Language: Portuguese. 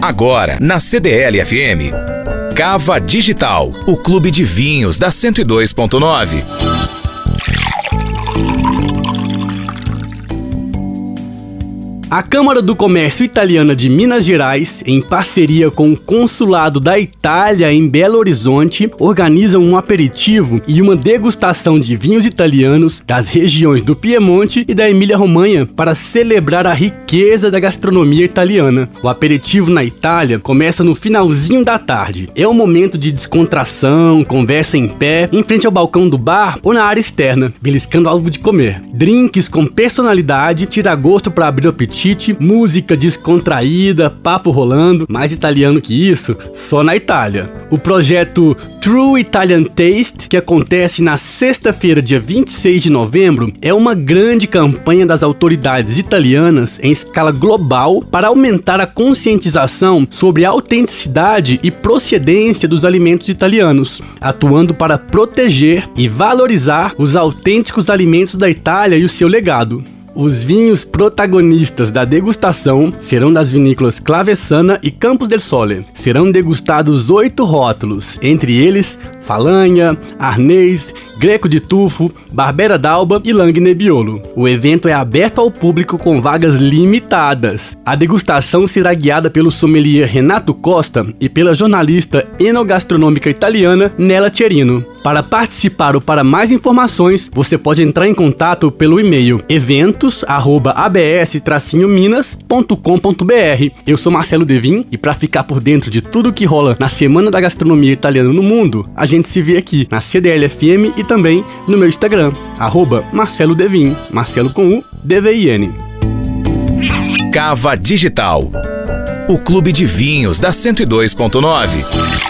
Agora, na CDL FM. Cava Digital, o clube de vinhos da 102.9. A Câmara do Comércio Italiana de Minas Gerais, em parceria com o Consulado da Itália em Belo Horizonte, organizam um aperitivo e uma degustação de vinhos italianos das regiões do Piemonte e da Emília-Romanha para celebrar a riqueza da gastronomia italiana. O aperitivo na Itália começa no finalzinho da tarde. É um momento de descontração, conversa em pé, em frente ao balcão do bar ou na área externa, beliscando algo de comer. Drinks com personalidade, tira gosto para abrir o apetite, música descontraída, papo rolando, mais italiano que isso, só na Itália. O projeto True Italian Taste, que acontece na sexta-feira, dia 26 de novembro, é uma grande campanha das autoridades italianas em escala global para aumentar a conscientização sobre a autenticidade e procedência dos alimentos italianos, atuando para proteger e valorizar os autênticos alimentos da Itália e o seu legado. Os vinhos protagonistas da degustação serão das vinícolas Clavessana e Campos del Sole. Serão degustados oito rótulos, entre eles Falanha, Arnês, Greco de Tufo, Barbera d'Alba e Lang Nebbiolo. O evento é aberto ao público com vagas limitadas. A degustação será guiada pelo sommelier Renato Costa e pela jornalista enogastronômica italiana Nela Cherino. Para participar ou para mais informações, você pode entrar em contato pelo e-mail eventos@abs-minas.com.br. Eu sou Marcelo Devin e para ficar por dentro de tudo que rola na Semana da Gastronomia Italiana no mundo, a gente se vê aqui na CDL FM e também no meu Instagram, Marcelo Devin, Marcelo com U, D-V-I-N. Cava Digital, o clube de vinhos da 102.9.